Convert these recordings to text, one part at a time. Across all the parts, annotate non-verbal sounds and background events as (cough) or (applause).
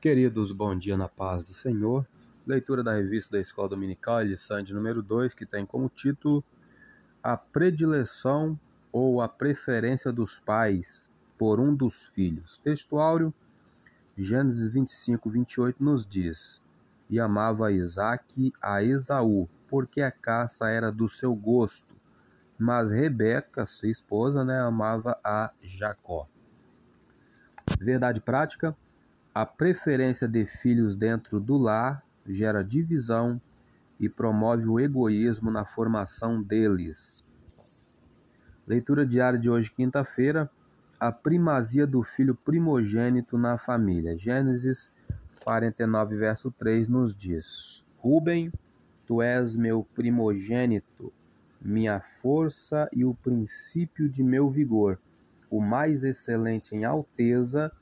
Queridos, bom dia na paz do Senhor. Leitura da revista da Escola Dominical, lição número 2, que tem como título A predileção ou a preferência dos pais por um dos filhos. Textuário, Gênesis 25, 28 nos diz: E amava Isaac a Esaú, porque a caça era do seu gosto. Mas Rebeca, sua esposa, né, amava a Jacó. Verdade prática a preferência de filhos dentro do lar gera divisão e promove o egoísmo na formação deles. Leitura diária de hoje, quinta-feira. A primazia do filho primogênito na família. Gênesis 49, verso 3 nos diz: Rubem, tu és meu primogênito, minha força e o princípio de meu vigor, o mais excelente em alteza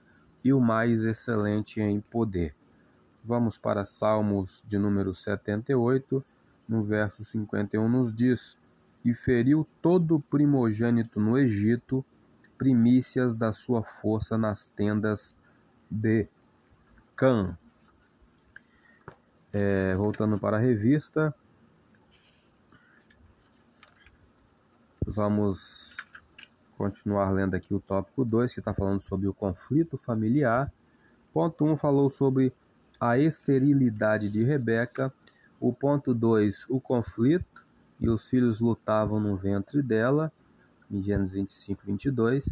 e o mais excelente em poder. Vamos para Salmos de número 78, no verso 51 nos diz: E feriu todo o primogênito no Egito, primícias da sua força nas tendas de Cã. É, voltando para a revista, vamos continuar lendo aqui o tópico 2, que está falando sobre o conflito familiar. Ponto 1 um falou sobre a esterilidade de Rebeca. O ponto 2, o conflito, e os filhos lutavam no ventre dela, em Gênesis 25, 22.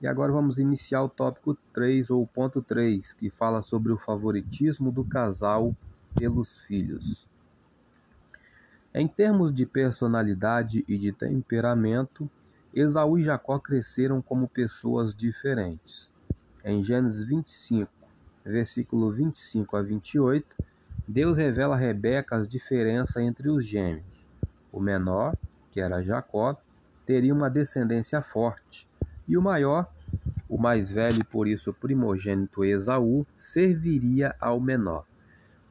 E agora vamos iniciar o tópico 3, ou ponto 3, que fala sobre o favoritismo do casal pelos filhos. Em termos de personalidade e de temperamento, Esaú e Jacó cresceram como pessoas diferentes. Em Gênesis 25, versículo 25 a 28, Deus revela a Rebeca as diferenças entre os gêmeos. O menor, que era Jacó, teria uma descendência forte, e o maior, o mais velho e por isso primogênito Esaú, serviria ao menor.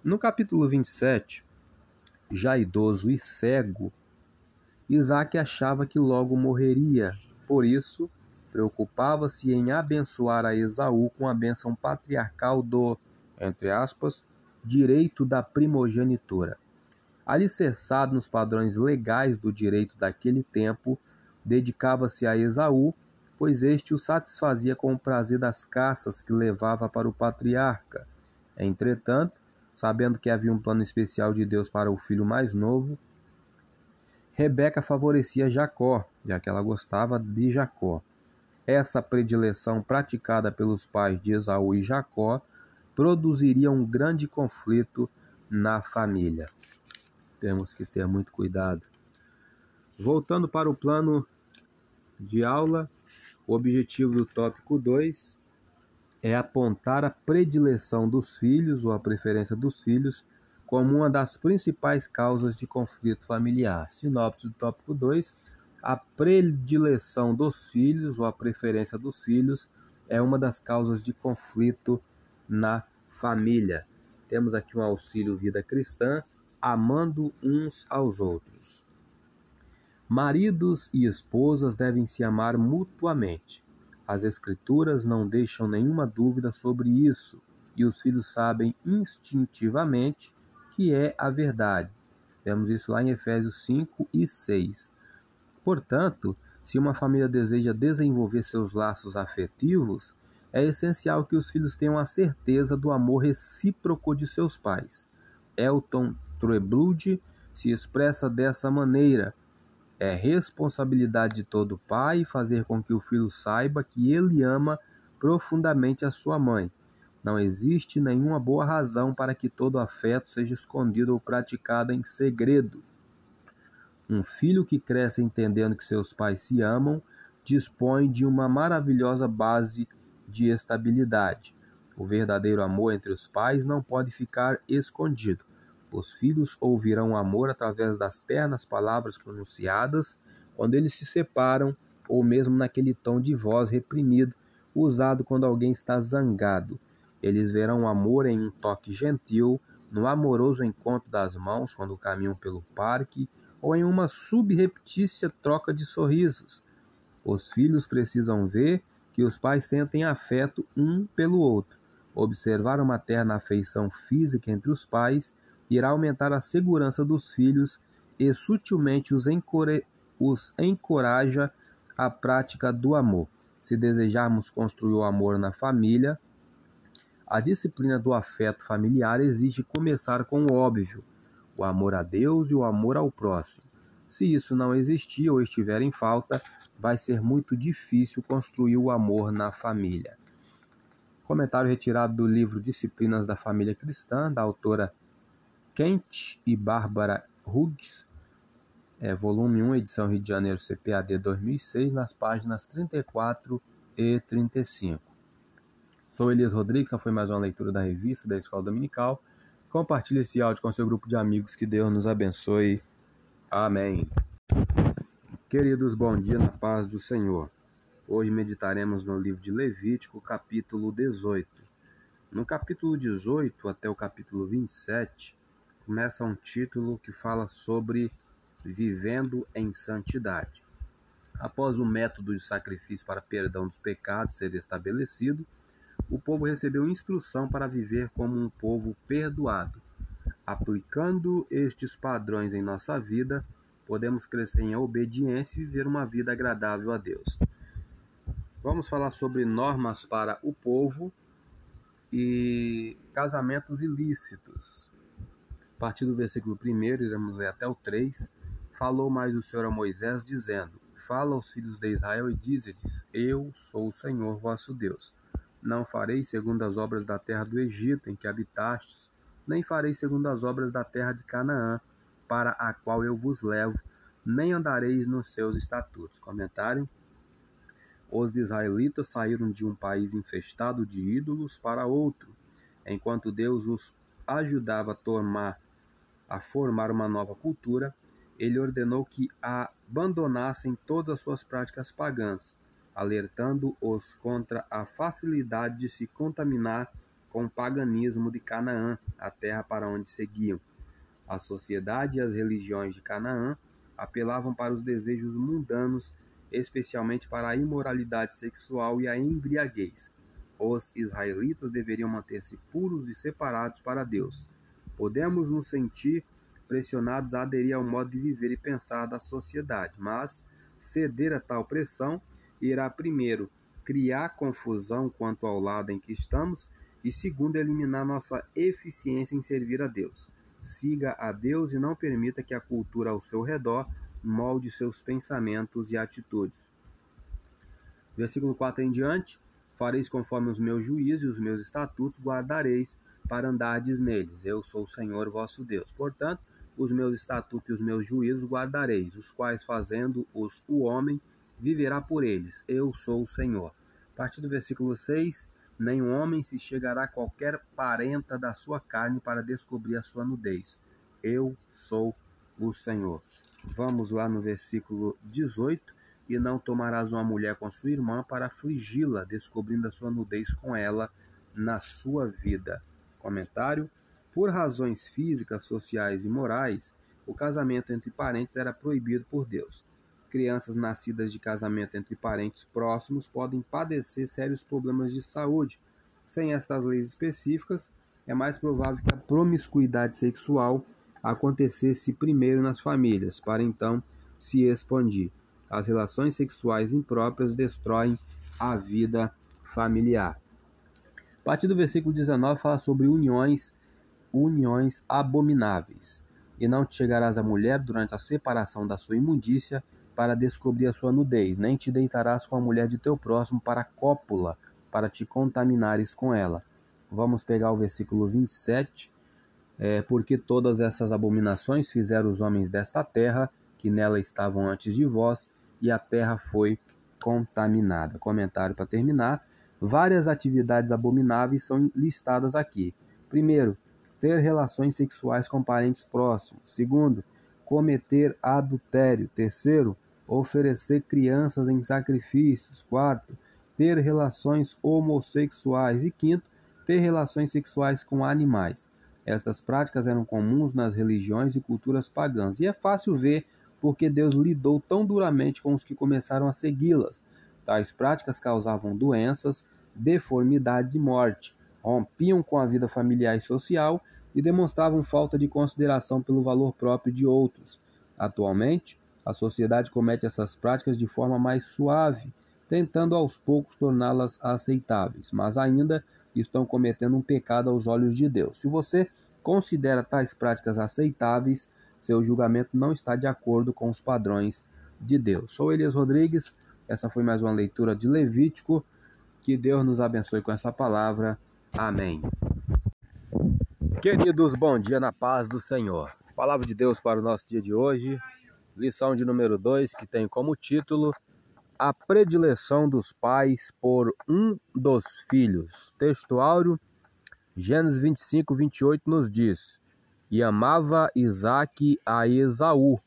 No capítulo 27, já idoso e cego, Isaac achava que logo morreria, por isso preocupava-se em abençoar a Esaú com a bênção patriarcal do, entre aspas, direito da primogenitura. Alicerçado nos padrões legais do direito daquele tempo, dedicava-se a Esaú, pois este o satisfazia com o prazer das caças que levava para o patriarca. Entretanto, sabendo que havia um plano especial de Deus para o filho mais novo, Rebeca favorecia Jacó, já que ela gostava de Jacó. Essa predileção praticada pelos pais de Esaú e Jacó produziria um grande conflito na família. Temos que ter muito cuidado. Voltando para o plano de aula, o objetivo do tópico 2 é apontar a predileção dos filhos ou a preferência dos filhos como uma das principais causas de conflito familiar. Sinopse do tópico 2. A predileção dos filhos ou a preferência dos filhos é uma das causas de conflito na família. Temos aqui um auxílio vida cristã, amando uns aos outros. Maridos e esposas devem se amar mutuamente. As Escrituras não deixam nenhuma dúvida sobre isso, e os filhos sabem instintivamente que é a verdade. Vemos isso lá em Efésios 5 e 6. Portanto, se uma família deseja desenvolver seus laços afetivos, é essencial que os filhos tenham a certeza do amor recíproco de seus pais. Elton Treblude se expressa dessa maneira: é responsabilidade de todo pai fazer com que o filho saiba que ele ama profundamente a sua mãe não existe nenhuma boa razão para que todo afeto seja escondido ou praticado em segredo. Um filho que cresce entendendo que seus pais se amam dispõe de uma maravilhosa base de estabilidade. O verdadeiro amor entre os pais não pode ficar escondido. Os filhos ouvirão amor através das ternas palavras pronunciadas quando eles se separam, ou mesmo naquele tom de voz reprimido usado quando alguém está zangado. Eles verão o amor em um toque gentil, no amoroso encontro das mãos quando caminham pelo parque ou em uma subreptícia troca de sorrisos. Os filhos precisam ver que os pais sentem afeto um pelo outro. Observar uma terna afeição física entre os pais irá aumentar a segurança dos filhos e sutilmente os, encore... os encoraja à prática do amor. Se desejarmos construir o amor na família, a disciplina do afeto familiar exige começar com o óbvio, o amor a Deus e o amor ao próximo. Se isso não existir ou estiver em falta, vai ser muito difícil construir o amor na família. Comentário retirado do livro Disciplinas da Família Cristã, da autora Kent e Bárbara Hughes, é, volume 1, edição Rio de Janeiro, CPAD 2006, nas páginas 34 e 35. Sou Elias Rodrigues, essa foi mais uma leitura da revista da Escola Dominical. Compartilhe esse áudio com seu grupo de amigos, que Deus nos abençoe. Amém. Queridos, bom dia na paz do Senhor. Hoje meditaremos no livro de Levítico, capítulo 18. No capítulo 18 até o capítulo 27, começa um título que fala sobre vivendo em santidade. Após o método de sacrifício para perdão dos pecados ser estabelecido, o povo recebeu instrução para viver como um povo perdoado. Aplicando estes padrões em nossa vida, podemos crescer em obediência e viver uma vida agradável a Deus. Vamos falar sobre normas para o povo e casamentos ilícitos. A partir do versículo 1, iremos ler até o 3. Falou mais o Senhor a Moisés, dizendo: Fala aos filhos de Israel e dize-lhes: Eu sou o Senhor vosso Deus não farei segundo as obras da terra do Egito, em que habitastes, nem farei segundo as obras da terra de Canaã, para a qual eu vos levo, nem andareis nos seus estatutos. Comentário. Os israelitas saíram de um país infestado de ídolos para outro, enquanto Deus os ajudava a tomar a formar uma nova cultura, ele ordenou que abandonassem todas as suas práticas pagãs alertando-os contra a facilidade de se contaminar com o paganismo de Canaã, a terra para onde seguiam. A sociedade e as religiões de Canaã apelavam para os desejos mundanos, especialmente para a imoralidade sexual e a embriaguez. Os israelitas deveriam manter-se puros e separados para Deus. Podemos nos sentir pressionados a aderir ao modo de viver e pensar da sociedade, mas ceder a tal pressão irá, primeiro, criar confusão quanto ao lado em que estamos e, segundo, eliminar nossa eficiência em servir a Deus. Siga a Deus e não permita que a cultura ao seu redor molde seus pensamentos e atitudes. Versículo 4 em diante: Fareis conforme os meus juízos e os meus estatutos guardareis para andardes neles. Eu sou o Senhor vosso Deus. Portanto, os meus estatutos e os meus juízos guardareis, os quais fazendo-os o homem viverá por eles. Eu sou o Senhor. A partir do versículo 6, nenhum homem se chegará a qualquer parenta da sua carne para descobrir a sua nudez. Eu sou o Senhor. Vamos lá no versículo 18. E não tomarás uma mulher com sua irmã para afligi-la, descobrindo a sua nudez com ela na sua vida. Comentário: Por razões físicas, sociais e morais, o casamento entre parentes era proibido por Deus crianças nascidas de casamento entre parentes próximos podem padecer sérios problemas de saúde. Sem estas leis específicas, é mais provável que a promiscuidade sexual acontecesse primeiro nas famílias, para então se expandir. As relações sexuais impróprias destroem a vida familiar. A partir do versículo 19 fala sobre uniões, uniões abomináveis. E não te chegarás à mulher durante a separação da sua imundícia, para descobrir a sua nudez, nem te deitarás com a mulher de teu próximo para cópula, para te contaminares com ela. Vamos pegar o versículo 27. É, porque todas essas abominações fizeram os homens desta terra, que nela estavam antes de vós, e a terra foi contaminada. Comentário para terminar. Várias atividades abomináveis são listadas aqui. Primeiro, ter relações sexuais com parentes próximos. Segundo, cometer adultério. Terceiro, oferecer crianças em sacrifícios. Quarto, ter relações homossexuais. E quinto, ter relações sexuais com animais. Estas práticas eram comuns nas religiões e culturas pagãs, e é fácil ver porque Deus lidou tão duramente com os que começaram a segui-las. Tais práticas causavam doenças, deformidades e morte. rompiam com a vida familiar e social e demonstravam falta de consideração pelo valor próprio de outros. Atualmente, a sociedade comete essas práticas de forma mais suave, tentando aos poucos torná-las aceitáveis, mas ainda estão cometendo um pecado aos olhos de Deus. Se você considera tais práticas aceitáveis, seu julgamento não está de acordo com os padrões de Deus. Sou Elias Rodrigues, essa foi mais uma leitura de Levítico. Que Deus nos abençoe com essa palavra. Amém. Queridos, bom dia na paz do Senhor. Palavra de Deus para o nosso dia de hoje, lição de número 2, que tem como título A predileção dos pais por um dos filhos. Texto áureo, Gênesis 25, 28 nos diz: E amava Isaque a Esaú,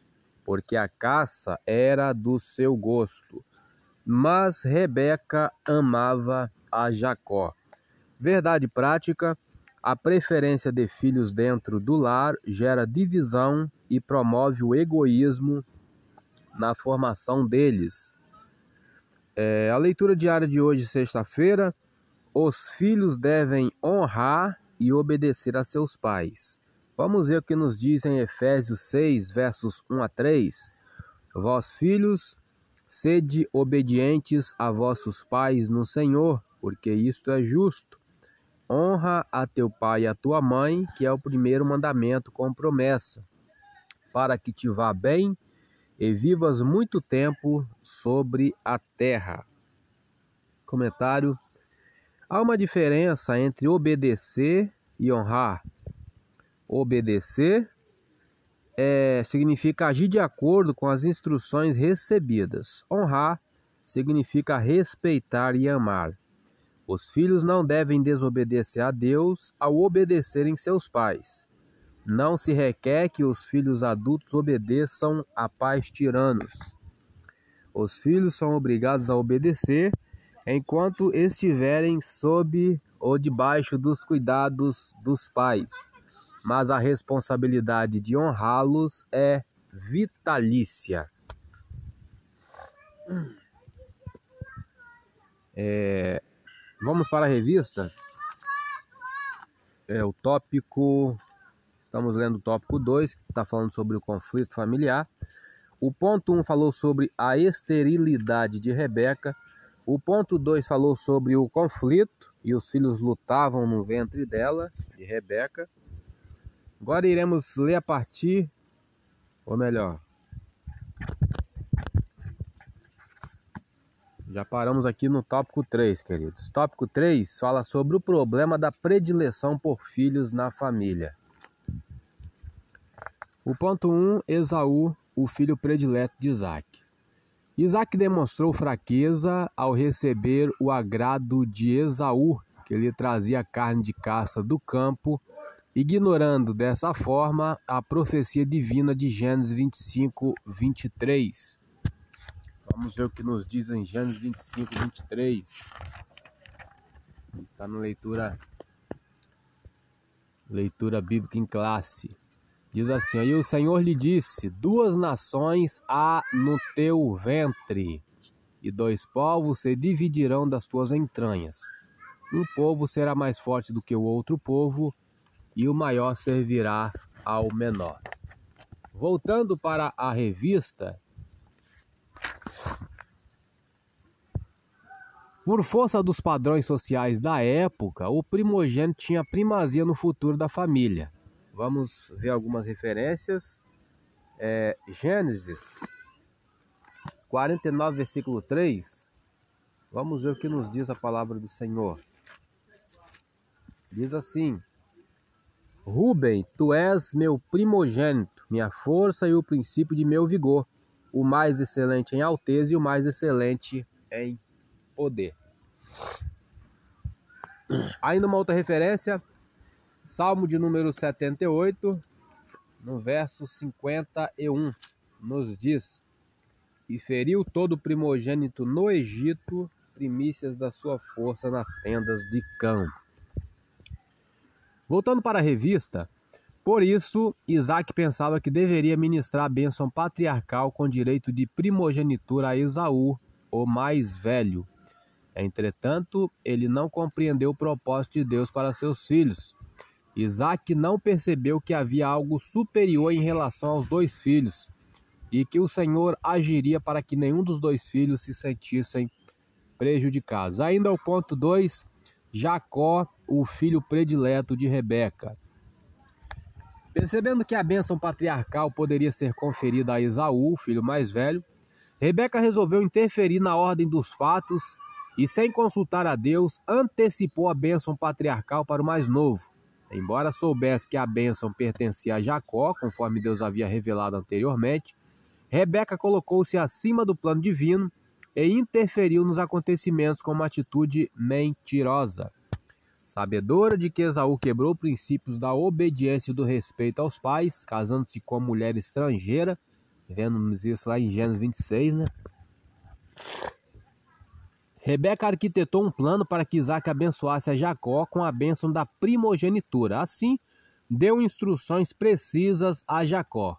porque a caça era do seu gosto. Mas Rebeca amava a Jacó. Verdade prática: a preferência de filhos dentro do lar gera divisão e promove o egoísmo na formação deles. É, a leitura diária de hoje, sexta-feira, os filhos devem honrar e obedecer a seus pais. Vamos ver o que nos diz em Efésios 6, versos 1 a 3. Vós, filhos, sede obedientes a vossos pais no Senhor, porque isto é justo. Honra a teu pai e a tua mãe, que é o primeiro mandamento com promessa, para que te vá bem e vivas muito tempo sobre a terra. Comentário Há uma diferença entre obedecer e honrar. Obedecer é, significa agir de acordo com as instruções recebidas. Honrar significa respeitar e amar. Os filhos não devem desobedecer a Deus ao obedecerem seus pais. Não se requer que os filhos adultos obedeçam a pais tiranos. Os filhos são obrigados a obedecer enquanto estiverem sob ou debaixo dos cuidados dos pais, mas a responsabilidade de honrá-los é vitalícia. É, vamos para a revista. É o tópico. Estamos lendo o tópico 2, que está falando sobre o conflito familiar. O ponto 1 um falou sobre a esterilidade de Rebeca. O ponto 2 falou sobre o conflito e os filhos lutavam no ventre dela, de Rebeca. Agora iremos ler a partir, ou melhor, já paramos aqui no tópico 3, queridos. Tópico 3 fala sobre o problema da predileção por filhos na família. O ponto 1, Esaú, o filho predileto de Isaac. Isaac demonstrou fraqueza ao receber o agrado de Esaú, que lhe trazia carne de caça do campo, ignorando dessa forma a profecia divina de Gênesis 25, 23. Vamos ver o que nos diz em Gênesis 25, 23. Está na leitura, leitura bíblica em classe. Diz assim: E o Senhor lhe disse: Duas nações há no teu ventre, e dois povos se dividirão das tuas entranhas. Um povo será mais forte do que o outro povo, e o maior servirá ao menor. Voltando para a revista, por força dos padrões sociais da época, o primogênito tinha primazia no futuro da família. Vamos ver algumas referências. É, Gênesis 49, versículo 3. Vamos ver o que nos diz a palavra do Senhor. Diz assim: Rubem, tu és meu primogênito, minha força e o princípio de meu vigor, o mais excelente em alteza e o mais excelente em poder. Ainda uma outra referência, Salmo de número 78, no verso 51, nos diz: E feriu todo primogênito no Egito, primícias da sua força nas tendas de campo. Voltando para a revista, por isso Isaac pensava que deveria ministrar a bênção patriarcal com direito de primogenitura a Esaú, o mais velho. Entretanto, ele não compreendeu o propósito de Deus para seus filhos. Isaac não percebeu que havia algo superior em relação aos dois filhos e que o Senhor agiria para que nenhum dos dois filhos se sentissem prejudicados. Ainda o ponto 2, Jacó, o filho predileto de Rebeca. Percebendo que a bênção patriarcal poderia ser conferida a Esaú, filho mais velho, Rebeca resolveu interferir na ordem dos fatos e, sem consultar a Deus, antecipou a bênção patriarcal para o mais novo. Embora soubesse que a bênção pertencia a Jacó, conforme Deus havia revelado anteriormente, Rebeca colocou-se acima do plano divino e interferiu nos acontecimentos com uma atitude mentirosa. Sabedora de que Esaú quebrou princípios da obediência e do respeito aos pais, casando-se com mulher estrangeira, vemos isso lá em Gênesis 26, né? Rebeca arquitetou um plano para que Isaac abençoasse a Jacó com a bênção da primogenitura. Assim, deu instruções precisas a Jacó.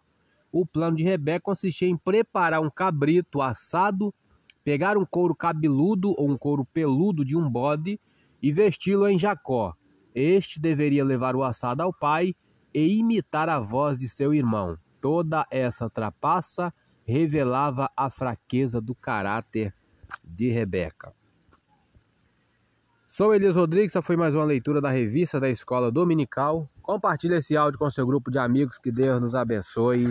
O plano de Rebeca consistia em preparar um cabrito assado, pegar um couro cabeludo ou um couro peludo de um bode e vesti-lo em Jacó. Este deveria levar o assado ao pai e imitar a voz de seu irmão. Toda essa trapaça revelava a fraqueza do caráter de Rebeca. Sou Elias Rodrigues, essa foi mais uma leitura da revista da Escola Dominical. Compartilhe esse áudio com seu grupo de amigos, que Deus nos abençoe.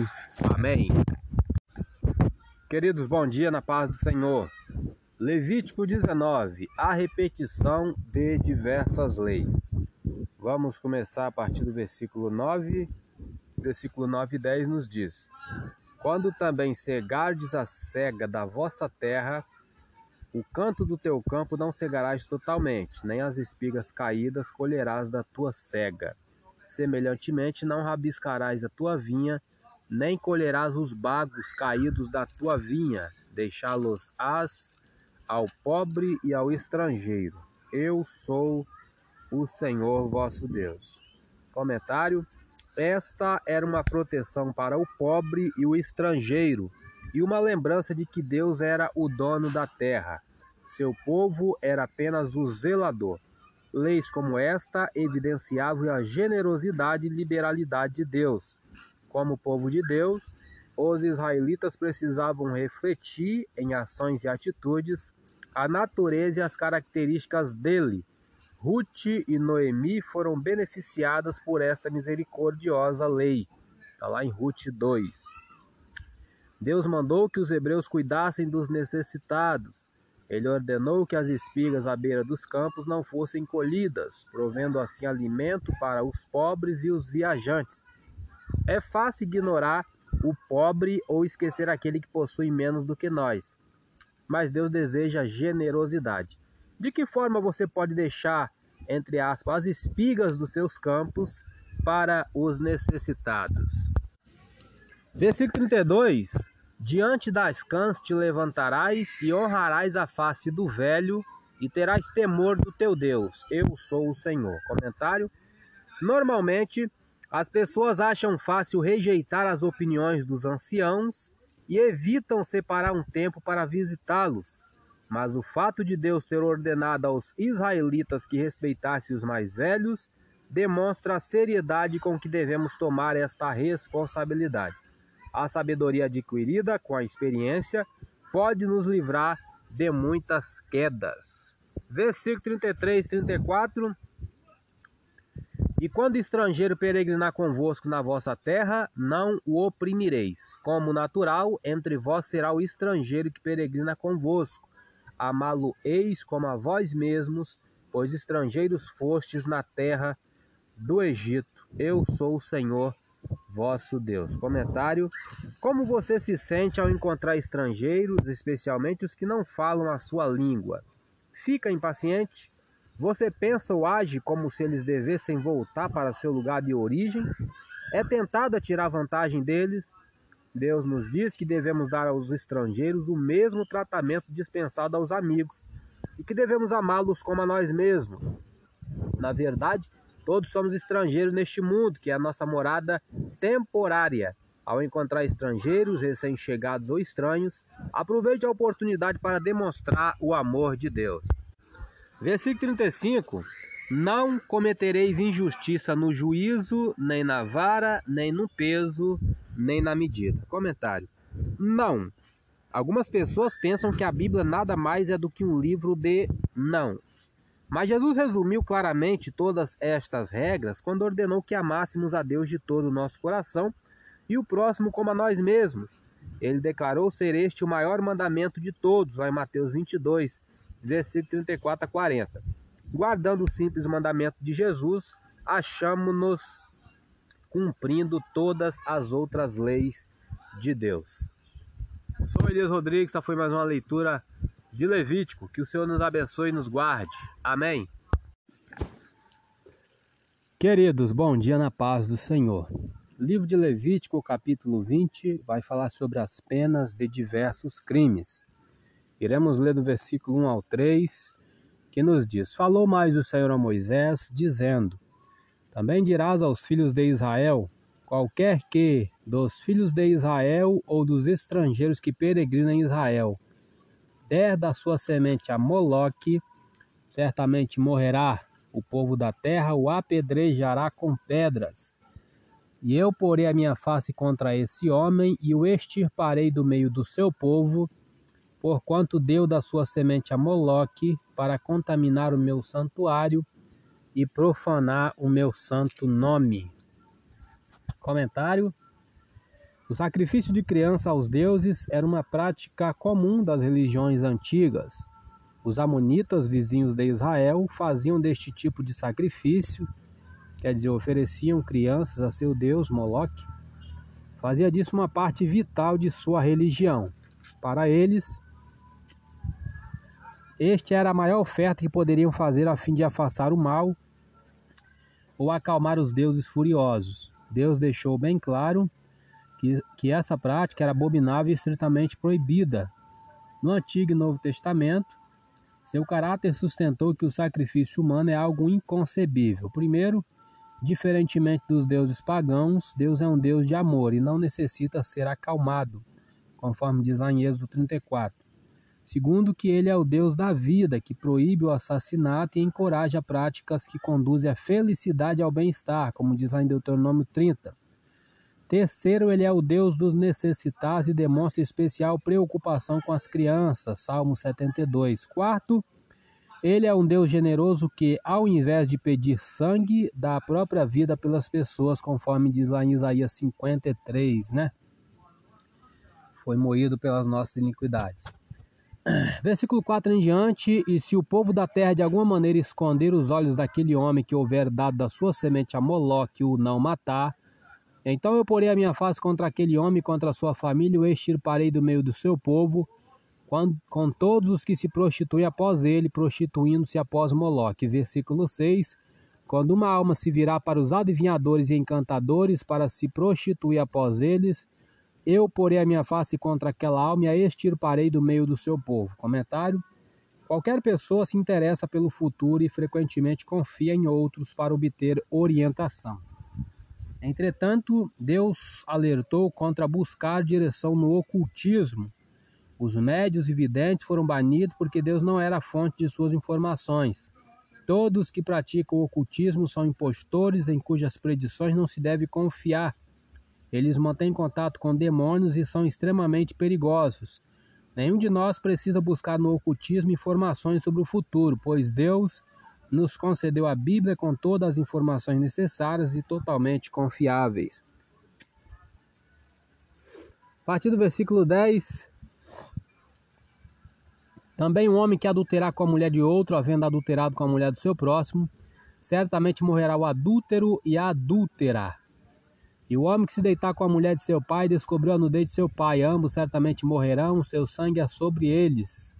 Amém. Queridos, bom dia na paz do Senhor. Levítico 19, a repetição de diversas leis. Vamos começar a partir do versículo 9. Versículo 9 e 10 nos diz: Quando também cegardes a cega da vossa terra, o canto do teu campo não cegarás totalmente, nem as espigas caídas colherás da tua cega. Semelhantemente, não rabiscarás a tua vinha, nem colherás os bagos caídos da tua vinha, deixá-los-ás ao pobre e ao estrangeiro. Eu sou o Senhor vosso Deus. Comentário: Esta era uma proteção para o pobre e o estrangeiro, e uma lembrança de que Deus era o dono da terra. Seu povo era apenas o zelador. Leis como esta evidenciavam a generosidade e liberalidade de Deus. Como povo de Deus, os israelitas precisavam refletir em ações e atitudes a natureza e as características dele. Ruth e Noemi foram beneficiadas por esta misericordiosa lei. Está lá em Ruth 2. Deus mandou que os hebreus cuidassem dos necessitados ele ordenou que as espigas à beira dos campos não fossem colhidas, provendo assim alimento para os pobres e os viajantes. É fácil ignorar o pobre ou esquecer aquele que possui menos do que nós. Mas Deus deseja generosidade. De que forma você pode deixar, entre aspas, as espigas dos seus campos para os necessitados? Versículo 32 Diante das cãs te levantarás e honrarás a face do velho e terás temor do teu Deus. Eu sou o Senhor. Comentário: Normalmente, as pessoas acham fácil rejeitar as opiniões dos anciãos e evitam separar um tempo para visitá-los. Mas o fato de Deus ter ordenado aos israelitas que respeitassem os mais velhos demonstra a seriedade com que devemos tomar esta responsabilidade. A sabedoria adquirida com a experiência pode nos livrar de muitas quedas. Versículo 33, 34. E quando estrangeiro peregrinar convosco na vossa terra, não o oprimireis. Como natural, entre vós será o estrangeiro que peregrina convosco. Amá-lo-eis como a vós mesmos, pois estrangeiros fostes na terra do Egito. Eu sou o Senhor vosso Deus. Comentário: Como você se sente ao encontrar estrangeiros, especialmente os que não falam a sua língua? Fica impaciente? Você pensa ou age como se eles devessem voltar para seu lugar de origem? É tentado tirar vantagem deles? Deus nos diz que devemos dar aos estrangeiros o mesmo tratamento dispensado aos amigos e que devemos amá-los como a nós mesmos. Na verdade, Todos somos estrangeiros neste mundo, que é a nossa morada temporária. Ao encontrar estrangeiros, recém-chegados ou estranhos, aproveite a oportunidade para demonstrar o amor de Deus. Versículo 35. Não cometereis injustiça no juízo, nem na vara, nem no peso, nem na medida. Comentário. Não. Algumas pessoas pensam que a Bíblia nada mais é do que um livro de não. Mas Jesus resumiu claramente todas estas regras quando ordenou que amássemos a Deus de todo o nosso coração e o próximo como a nós mesmos. Ele declarou ser este o maior mandamento de todos, lá em Mateus 22, versículo 34 a 40. Guardando o simples mandamento de Jesus, achamos-nos cumprindo todas as outras leis de Deus. Sou Elias Rodrigues, essa foi mais uma leitura de Levítico. Que o Senhor nos abençoe e nos guarde. Amém. Queridos, bom dia na paz do Senhor. Livro de Levítico, capítulo 20, vai falar sobre as penas de diversos crimes. Iremos ler do versículo 1 ao 3, que nos diz: Falou mais o Senhor a Moisés, dizendo: Também dirás aos filhos de Israel: Qualquer que dos filhos de Israel ou dos estrangeiros que peregrinam em Israel der da sua semente a Moloque, certamente morrerá. O povo da terra o apedrejará com pedras e eu porei a minha face contra esse homem e o extirparei do meio do seu povo, porquanto deu da sua semente a Moloque para contaminar o meu santuário e profanar o meu santo nome. Comentário: O sacrifício de criança aos deuses era uma prática comum das religiões antigas. Os amonitas, vizinhos de Israel, faziam deste tipo de sacrifício quer dizer, ofereciam crianças a seu deus Moloque, fazia disso uma parte vital de sua religião. Para eles, este era a maior oferta que poderiam fazer a fim de afastar o mal ou acalmar os deuses furiosos. Deus deixou bem claro que, que essa prática era abominável e estritamente proibida. No Antigo e Novo Testamento, seu caráter sustentou que o sacrifício humano é algo inconcebível. Primeiro, Diferentemente dos deuses pagãos, Deus é um Deus de amor e não necessita ser acalmado, conforme diz lá em Êxodo 34. Segundo, que ele é o Deus da vida, que proíbe o assassinato e encoraja práticas que conduzem à felicidade e ao bem-estar, como diz lá em Deuteronômio 30. Terceiro, ele é o Deus dos necessitados e demonstra especial preocupação com as crianças, Salmo 72. Quarto, ele é um Deus generoso que, ao invés de pedir sangue, dá a própria vida pelas pessoas, conforme diz lá em Isaías 53, né? Foi moído pelas nossas iniquidades. (clears throat) Versículo 4 em diante: E se o povo da terra de alguma maneira esconder os olhos daquele homem que houver dado da sua semente a Moloque o não matar, então eu porei a minha face contra aquele homem, contra a sua família, o extirparei do meio do seu povo com todos os que se prostituem após ele, prostituindo-se após Moloque. Versículo 6. Quando uma alma se virá para os adivinhadores e encantadores para se prostituir após eles, eu porei a minha face contra aquela alma e a extirparei do meio do seu povo. Comentário. Qualquer pessoa se interessa pelo futuro e frequentemente confia em outros para obter orientação. Entretanto, Deus alertou contra buscar direção no ocultismo os médios e videntes foram banidos porque Deus não era a fonte de suas informações. Todos que praticam o ocultismo são impostores em cujas predições não se deve confiar. Eles mantêm contato com demônios e são extremamente perigosos. Nenhum de nós precisa buscar no ocultismo informações sobre o futuro, pois Deus nos concedeu a Bíblia com todas as informações necessárias e totalmente confiáveis. A partir do versículo 10, também um homem que adulterar com a mulher de outro, havendo adulterado com a mulher do seu próximo, certamente morrerá o adúltero e a adúltera. E o homem que se deitar com a mulher de seu pai descobriu a nudez de seu pai, ambos certamente morrerão, seu sangue é sobre eles.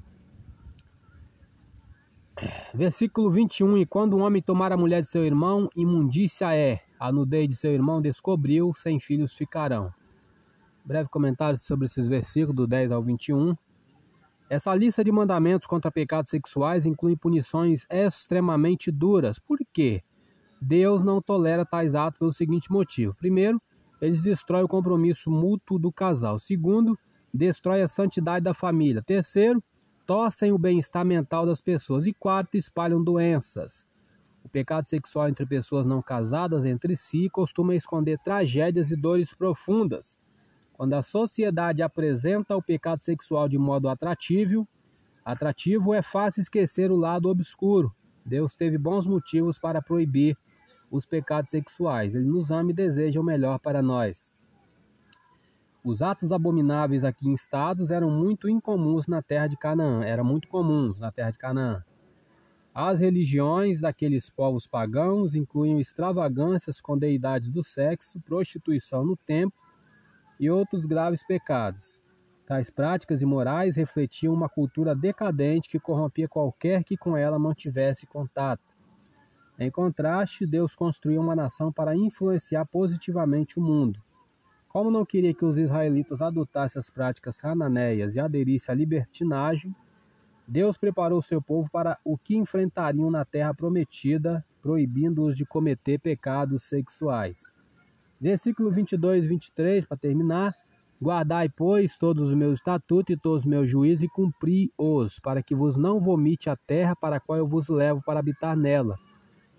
Versículo 21: E quando um homem tomar a mulher de seu irmão, imundícia é, a nudez de seu irmão descobriu, sem filhos ficarão. Breve comentário sobre esses versículos, do 10 ao 21. Essa lista de mandamentos contra pecados sexuais inclui punições extremamente duras. Por quê? Deus não tolera tais atos pelo seguinte motivo: primeiro, eles destroem o compromisso mútuo do casal. Segundo, destrói a santidade da família. Terceiro, distorcem o bem-estar mental das pessoas. E quarto, espalham doenças. O pecado sexual entre pessoas não casadas entre si costuma esconder tragédias e dores profundas. Quando a sociedade apresenta o pecado sexual de modo atrativo, atrativo é fácil esquecer o lado obscuro. Deus teve bons motivos para proibir os pecados sexuais. Ele nos ama e deseja o melhor para nós. Os atos abomináveis aqui instados eram muito incomuns na terra de Canaã, eram muito comuns na terra de Canaã. As religiões daqueles povos pagãos incluíam extravagâncias com deidades do sexo, prostituição no templo e outros graves pecados. Tais práticas imorais refletiam uma cultura decadente que corrompia qualquer que com ela mantivesse contato. Em contraste, Deus construiu uma nação para influenciar positivamente o mundo. Como não queria que os israelitas adotassem as práticas cananeias e aderissem à libertinagem, Deus preparou seu povo para o que enfrentariam na terra prometida, proibindo-os de cometer pecados sexuais. Versículo 22 e 23, para terminar. Guardai, pois, todos os meus estatutos e todos os meus juízos e cumpri-os, para que vos não vomite a terra para a qual eu vos levo para habitar nela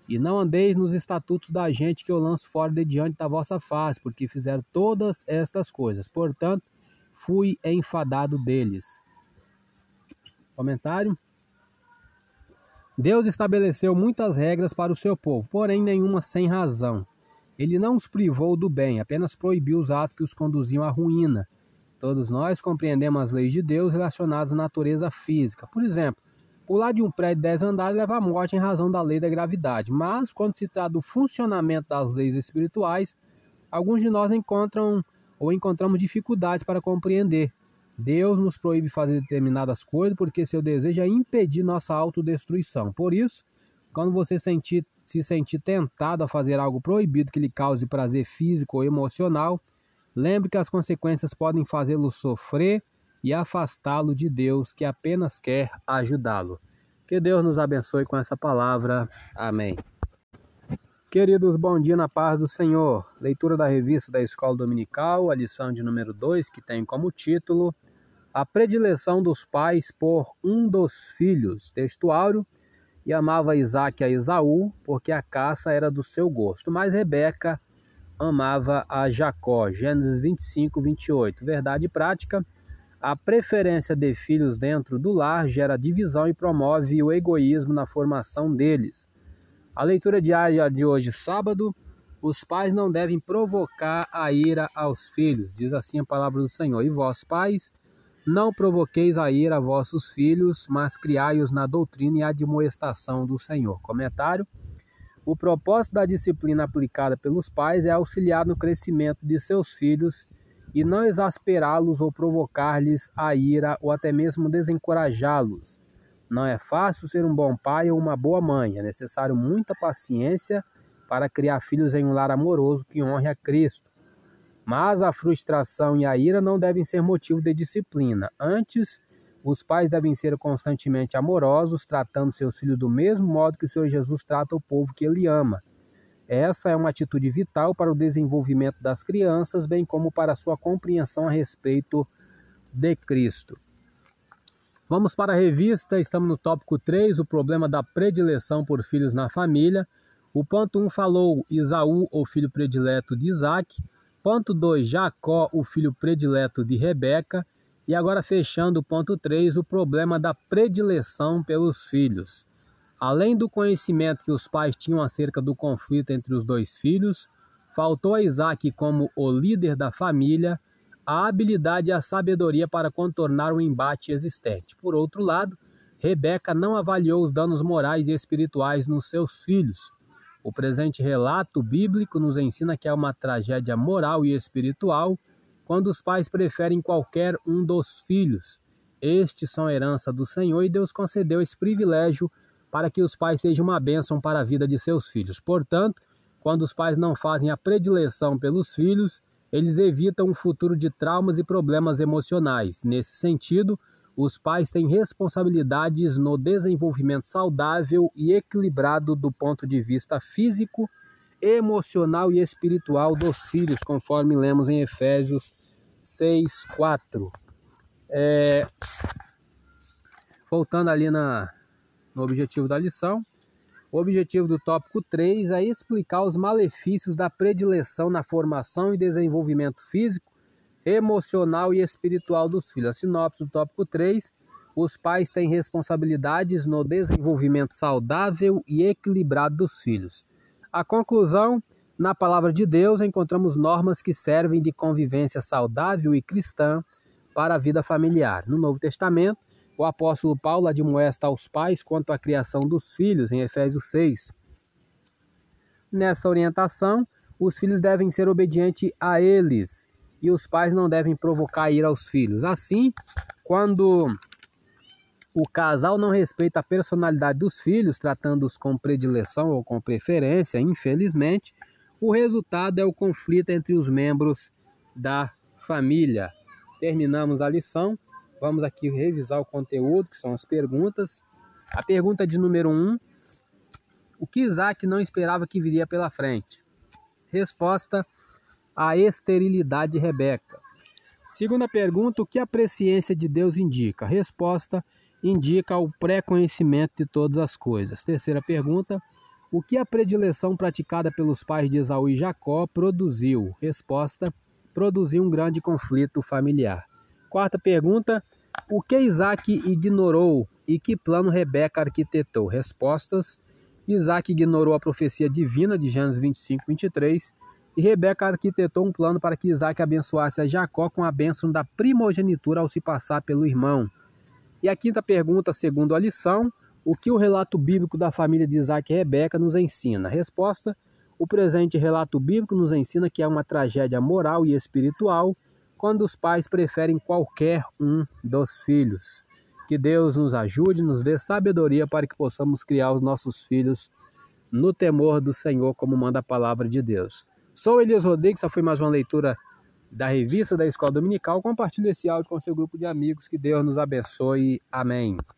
e não andeis nos estatutos da gente que eu lanço fora de diante da vossa face, porque fizeram todas estas coisas. Portanto, fui enfadado deles. Comentário. Deus estabeleceu muitas regras para o seu povo, porém nenhuma sem razão. Ele não os privou do bem, apenas proibiu os atos que os conduziam à ruína. Todos nós compreendemos as leis de Deus relacionadas à natureza física. Por exemplo, Pular de um prédio de 10 andares leva à morte em razão da lei da gravidade. Mas, quando se trata do funcionamento das leis espirituais, alguns de nós encontram ou encontramos dificuldades para compreender. Deus nos proíbe fazer determinadas coisas porque seu desejo é impedir nossa autodestruição. Por isso, quando você sentir, se sentir tentado a fazer algo proibido que lhe cause prazer físico ou emocional, lembre que as consequências podem fazê-lo sofrer e afastá-lo de Deus que apenas quer ajudá-lo. Que Deus nos abençoe com essa palavra. Amém. Queridos, bom dia na paz do Senhor. Leitura da revista da Escola Dominical, a lição de número 2, que tem como título A predileção dos pais por um dos filhos. Textuário. E amava Isaac a Esaú, porque a caça era do seu gosto. Mas Rebeca amava a Jacó. Gênesis 25, 28. Verdade prática. A preferência de filhos dentro do lar gera divisão e promove o egoísmo na formação deles. A leitura diária de hoje, sábado, os pais não devem provocar a ira aos filhos, diz assim a palavra do Senhor. E vós, pais, não provoqueis a ira a vossos filhos, mas criai-os na doutrina e admoestação do Senhor. Comentário. O propósito da disciplina aplicada pelos pais é auxiliar no crescimento de seus filhos e não exasperá-los ou provocar-lhes a ira ou até mesmo desencorajá-los. Não é fácil ser um bom pai ou uma boa mãe, é necessário muita paciência para criar filhos em um lar amoroso que honre a Cristo. Mas a frustração e a ira não devem ser motivo de disciplina. Antes, os pais devem ser constantemente amorosos, tratando seus filhos do mesmo modo que o Senhor Jesus trata o povo que ele ama. Essa é uma atitude vital para o desenvolvimento das crianças, bem como para sua compreensão a respeito de Cristo. Vamos para a revista, estamos no tópico 3, o problema da predileção por filhos na família. O ponto 1 falou Isaú, o filho predileto de Isaac. Ponto 2, Jacó, o filho predileto de Rebeca. E agora fechando o ponto 3, o problema da predileção pelos filhos. Além do conhecimento que os pais tinham acerca do conflito entre os dois filhos, faltou a Isaac, como o líder da família, a habilidade e a sabedoria para contornar o embate existente. Por outro lado, Rebeca não avaliou os danos morais e espirituais nos seus filhos. O presente relato bíblico nos ensina que é uma tragédia moral e espiritual quando os pais preferem qualquer um dos filhos. Estes são herança do Senhor e Deus concedeu esse privilégio para que os pais sejam uma bênção para a vida de seus filhos. Portanto, quando os pais não fazem a predileção pelos filhos, eles evitam um futuro de traumas e problemas emocionais. Nesse sentido, os pais têm responsabilidades no desenvolvimento saudável e equilibrado do ponto de vista físico, emocional e espiritual dos filhos, conforme lemos em Efésios 6, 4. É, voltando ali na, no objetivo da lição, o objetivo do tópico 3 é explicar os malefícios da predileção na formação e desenvolvimento físico, emocional e espiritual dos filhos. A sinopse do tópico 3 os pais têm responsabilidades no desenvolvimento saudável e equilibrado dos filhos. A conclusão, na palavra de Deus, encontramos normas que servem de convivência saudável e cristã para a vida familiar. No Novo Testamento, o apóstolo Paulo admoesta aos pais quanto à criação dos filhos, em Efésios 6. Nessa orientação, os filhos devem ser obedientes a eles e os pais não devem provocar ira aos filhos. Assim, quando o casal não respeita a personalidade dos filhos, tratando-os com predileção ou com preferência, infelizmente, o resultado é o conflito entre os membros da família. Terminamos a lição. Vamos aqui revisar o conteúdo, que são as perguntas. A pergunta de número 1: um, O que Isaac não esperava que viria pela frente? Resposta: A esterilidade de Rebeca. Segunda pergunta: O que a presciência de Deus indica? Resposta: indica o pré-conhecimento de todas as coisas. Terceira pergunta: o que a predileção praticada pelos pais de Esaú e Jacó produziu? Resposta: produziu um grande conflito familiar. Quarta pergunta: o que Isaac ignorou e que plano Rebeca arquitetou? Respostas: Isaac ignorou a profecia divina de Gênesis 25, 23 e Rebeca arquitetou um plano para que Isaac abençoasse a Jacó com a bênção da primogenitura ao se passar pelo irmão. E a quinta pergunta, segundo a lição, o que o relato bíblico da família de Isaac e Rebeca nos ensina? Resposta: o presente relato bíblico nos ensina que é uma tragédia moral e espiritual quando os pais preferem qualquer um dos filhos. Que Deus nos ajude, nos dê sabedoria para que possamos criar os nossos filhos no temor do Senhor, como manda a palavra de Deus. Sou Elias Rodrigues, essa foi mais uma leitura da revista da Escola Dominical. Compartilhe esse áudio com seu grupo de amigos. Que Deus nos abençoe. Amém.